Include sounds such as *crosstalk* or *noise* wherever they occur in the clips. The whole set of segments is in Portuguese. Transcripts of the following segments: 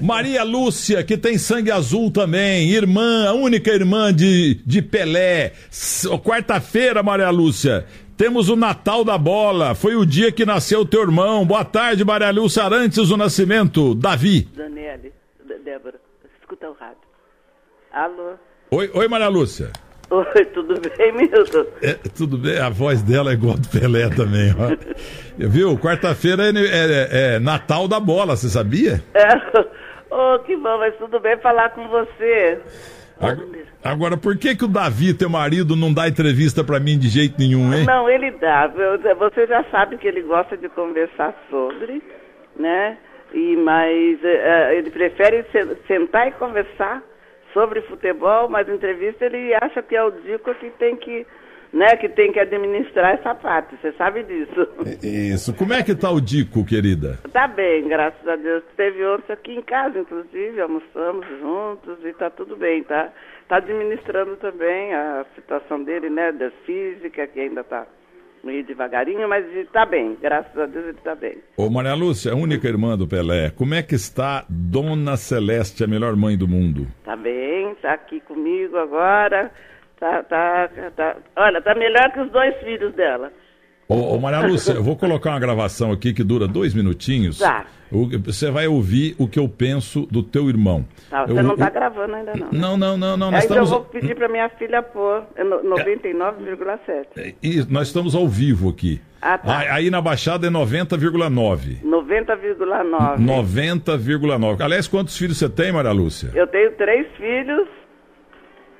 Maria Lúcia, que tem sangue azul também, irmã, a única irmã de, de Pelé. Quarta-feira, Maria Lúcia, temos o Natal da Bola. Foi o dia que nasceu teu irmão. Boa tarde, Maria Lúcia. Antes do nascimento, Davi. Daniele, Débora, escuta o rádio. Alô? Oi, oi Maria Lúcia. Oi, tudo bem, Milton? É, tudo bem, a voz dela é igual do Pelé também, ó. *laughs* Viu? Quarta-feira é, é, é, Natal da Bola, você sabia? É, oh, que bom, mas tudo bem falar com você. Agora, por que que o Davi, teu marido, não dá entrevista para mim de jeito nenhum, hein? Não, ele dá. Você já sabe que ele gosta de conversar sobre, né? E, mas uh, ele prefere sentar e conversar sobre futebol, mas entrevista ele acha que é o Dico que tem que, né, que tem que administrar essa parte. Você sabe disso. Isso. Como é que tá o Dico, querida? Tá bem, graças a Deus. Teve ontem aqui em casa, inclusive, almoçamos juntos e tá tudo bem, tá? Tá administrando também a situação dele, né, da física, que ainda tá meio devagarinho, mas está bem, graças a Deus ele está bem. Ô Maria Lúcia, única irmã do Pelé, como é que está Dona Celeste, a melhor mãe do mundo? Está bem, está aqui comigo agora, tá, tá, tá, olha, está melhor que os dois filhos dela. Ô, ô Maria Lúcia, eu vou colocar uma gravação aqui que dura dois minutinhos. Tá. Você vai ouvir o que eu penso do teu irmão. Tá, você eu, não está gravando ainda não. Não, não, não, não. Nós estamos... eu vou pedir para minha filha pôr, é 99,7. É, e nós estamos ao vivo aqui. Ah, tá. Aí na Baixada é 90,9. 90,9. 90,9. Aliás, quantos filhos você tem, Maria Lúcia? Eu tenho três filhos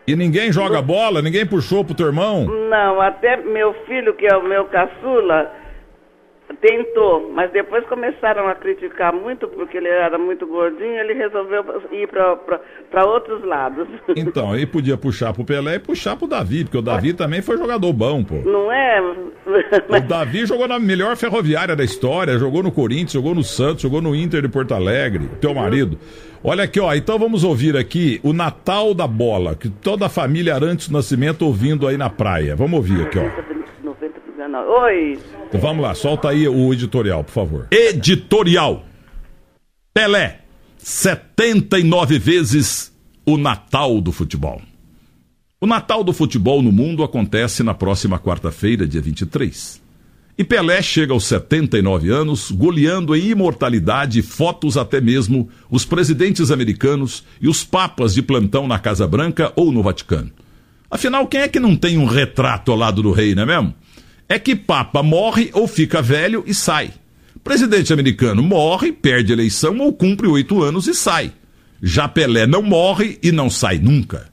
e ninguém joga bola? Ninguém puxou pro teu irmão? Não, até meu filho, que é o meu caçula, tentou, mas depois começaram a criticar muito porque ele era muito gordinho, ele resolveu ir para outros lados. *laughs* Então, aí podia puxar pro Pelé e puxar pro Davi, porque o Davi também foi jogador bom, pô. Não é? *laughs* O Davi jogou na melhor ferroviária da história, jogou no Corinthians, jogou no Santos, jogou no Inter de Porto Alegre, teu marido. Olha aqui, ó. Então vamos ouvir aqui o Natal da Bola, que toda a família Arantes do Nascimento ouvindo aí na praia. Vamos ouvir aqui, ó. Oi. Vamos lá, solta aí o editorial, por favor. Editorial. Pelé, 79 vezes o Natal do futebol. O Natal do futebol no mundo acontece na próxima quarta-feira, dia 23. E Pelé chega aos 79 anos, goleando em imortalidade fotos até mesmo os presidentes americanos e os papas de plantão na Casa Branca ou no Vaticano. Afinal, quem é que não tem um retrato ao lado do rei, não é mesmo? É que papa morre ou fica velho e sai. Presidente americano morre, perde eleição ou cumpre oito anos e sai. Já Pelé não morre e não sai nunca.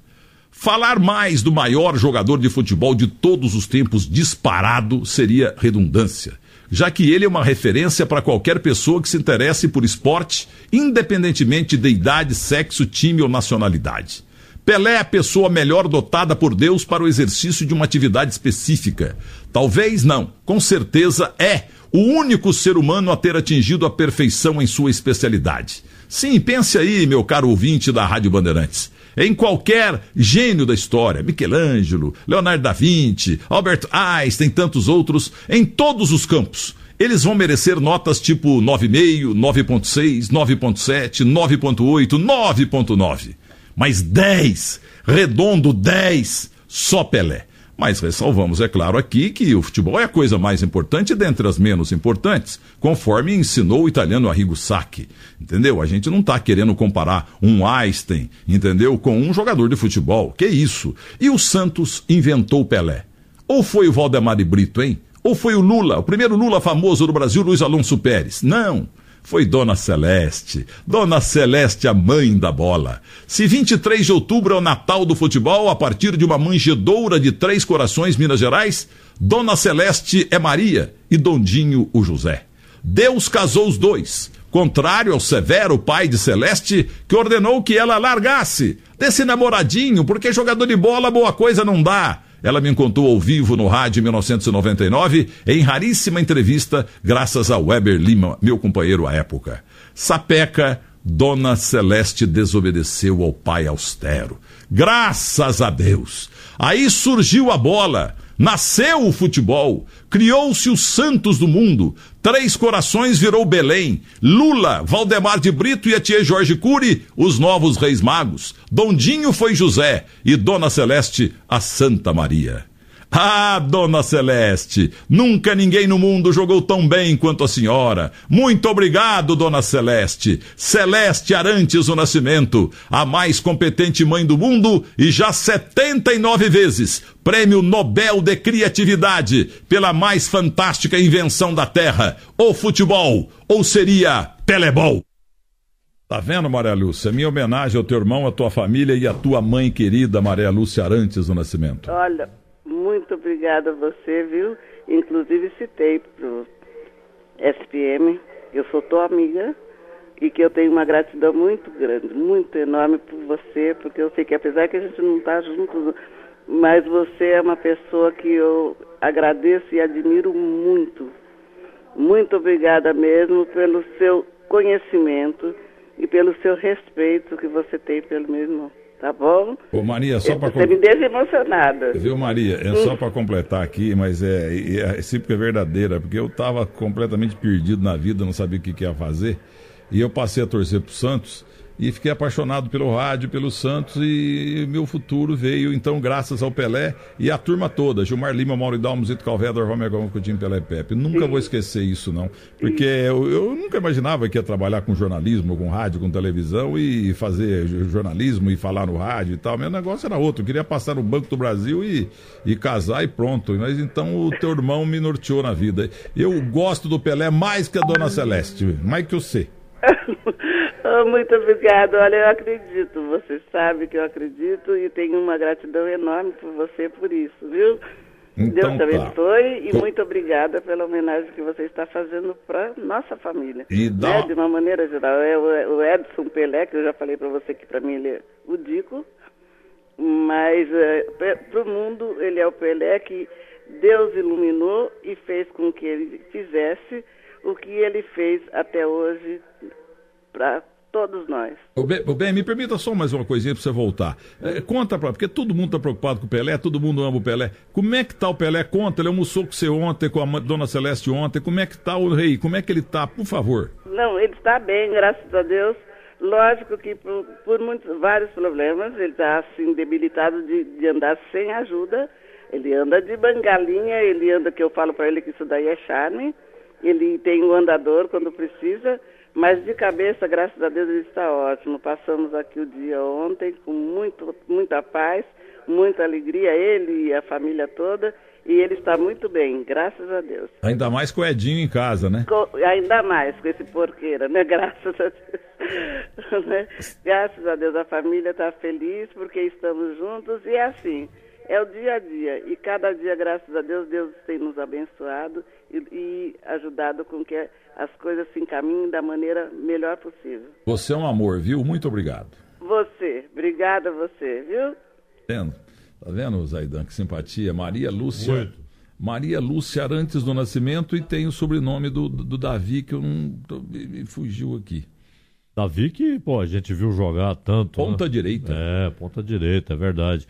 Falar mais do maior jogador de futebol de todos os tempos disparado seria redundância, já que ele é uma referência para qualquer pessoa que se interesse por esporte, independentemente de idade, sexo, time ou nacionalidade. Pelé é a pessoa melhor dotada por Deus para o exercício de uma atividade específica. Talvez não, com certeza é o único ser humano a ter atingido a perfeição em sua especialidade. Sim, pense aí, meu caro ouvinte da Rádio Bandeirantes em qualquer gênio da história, Michelangelo, Leonardo da Vinci, Albert Einstein, tantos outros, em todos os campos. Eles vão merecer notas tipo 9,5, 9,6, 9,7, 9,8, 9,9. Mas 10, redondo 10, só Pelé. Mas ressalvamos, é claro, aqui que o futebol é a coisa mais importante dentre as menos importantes, conforme ensinou o italiano Arrigo Sacchi. Entendeu? A gente não está querendo comparar um Einstein, entendeu, com um jogador de futebol. Que isso? E o Santos inventou o Pelé. Ou foi o Valdemar de Brito, hein? Ou foi o Lula, o primeiro Lula famoso do Brasil, Luiz Alonso Pérez? Não foi Dona Celeste. Dona Celeste, a mãe da bola. Se 23 de outubro é o Natal do futebol, a partir de uma manjedoura de três corações, Minas Gerais, Dona Celeste é Maria e Dondinho o José. Deus casou os dois, contrário ao severo pai de Celeste, que ordenou que ela largasse desse namoradinho, porque jogador de bola boa coisa não dá. Ela me contou ao vivo no rádio em 1999, em raríssima entrevista, graças a Weber Lima, meu companheiro à época. Sapeca, Dona Celeste desobedeceu ao pai austero. Graças a Deus! Aí surgiu a bola, nasceu o futebol, criou-se os santos do mundo, Três Corações virou Belém. Lula, Valdemar de Brito e a tia Jorge Cury, os novos reis magos. Dondinho foi José e Dona Celeste, a Santa Maria. Ah, Dona Celeste, nunca ninguém no mundo jogou tão bem quanto a senhora. Muito obrigado, Dona Celeste. Celeste Arantes o Nascimento, a mais competente mãe do mundo e já 79 vezes Prêmio Nobel de Criatividade pela mais fantástica invenção da Terra, o futebol, ou seria Pelebol. Tá vendo, Maria Lúcia? Minha homenagem ao teu irmão, à tua família e à tua mãe querida, Maria Lúcia Arantes do Nascimento. Olha, muito obrigada a você, viu? Inclusive citei pro SPM, eu sou tua amiga e que eu tenho uma gratidão muito grande, muito enorme por você, porque eu sei que apesar que a gente não está juntos, mas você é uma pessoa que eu agradeço e admiro muito. Muito obrigada mesmo pelo seu conhecimento e pelo seu respeito que você tem pelo meu irmão. Tá bom? Ô Maria, só para Você me deixa emocionada. Viu, Maria? É só para completar aqui, mas é, é, é sempre é verdadeira, porque eu estava completamente perdido na vida, não sabia o que, que ia fazer. E eu passei a torcer pro Santos e fiquei apaixonado pelo rádio, pelo Santos e meu futuro veio então graças ao Pelé e a turma toda, Gilmar Lima, Mauro Dalmo, Zito Calvedor, Romero Gomes, Coutinho, Pelé Pepe. Nunca vou esquecer isso não, porque eu, eu, nunca imaginava que ia trabalhar com jornalismo, com rádio, com televisão e fazer jornalismo e falar no rádio e tal. Meu negócio era outro, eu queria passar no Banco do Brasil e, e casar e pronto. Mas então o teu irmão me norteou na vida. Eu gosto do Pelé mais que a Dona Celeste, mais que você. *laughs* oh, *laughs* muito obrigada. Olha, eu acredito. Você sabe que eu acredito e tenho uma gratidão enorme por você por isso, viu? Então, Deus te tá. abençoe tá. e muito obrigada pela homenagem que você está fazendo para nossa família. E dá... Né? De uma maneira geral. É o Edson Pelé, que eu já falei para você que para mim ele é o Dico, mas é, para o mundo ele é o Pelé que Deus iluminou e fez com que ele fizesse o que ele fez até hoje para todos nós. O bem, o bem, me permita só mais uma coisinha para você voltar. É, conta para porque todo mundo está preocupado com o Pelé, todo mundo ama o Pelé. Como é que está o Pelé? Conta, ele almoçou com você ontem, com a dona Celeste ontem. Como é que está o rei? Como é que ele está, por favor? Não, ele está bem, graças a Deus. Lógico que por, por muitos, vários problemas, ele está assim debilitado de, de andar sem ajuda. Ele anda de bangalinha, ele anda que eu falo para ele que isso daí é charme ele tem o um andador quando precisa, mas de cabeça, graças a Deus, ele está ótimo. Passamos aqui o dia ontem com muito, muita paz, muita alegria, ele e a família toda, e ele está muito bem, graças a Deus. Ainda mais com o Edinho em casa, né? Com, ainda mais com esse porqueira, né? *laughs* Graças a Deus. né? Graças a Deus, a família está feliz porque estamos juntos e é assim é o dia a dia. E cada dia, graças a Deus, Deus tem nos abençoado e, e, ajudado com que as coisas se encaminhem da maneira melhor possível. Você é um amor, viu? Muito obrigado. Você, obrigada a você, viu? Vendo? Tá vendo, Zaidan? Que simpatia. Maria Lúcia. Muito. Maria Lúcia Arantes do Nascimento e tem o sobrenome do, do, do Davi que eu não. me fugiu aqui. Davi que, pô, a gente viu jogar tanto. Ponta né? direita. É, ponta direita, é verdade.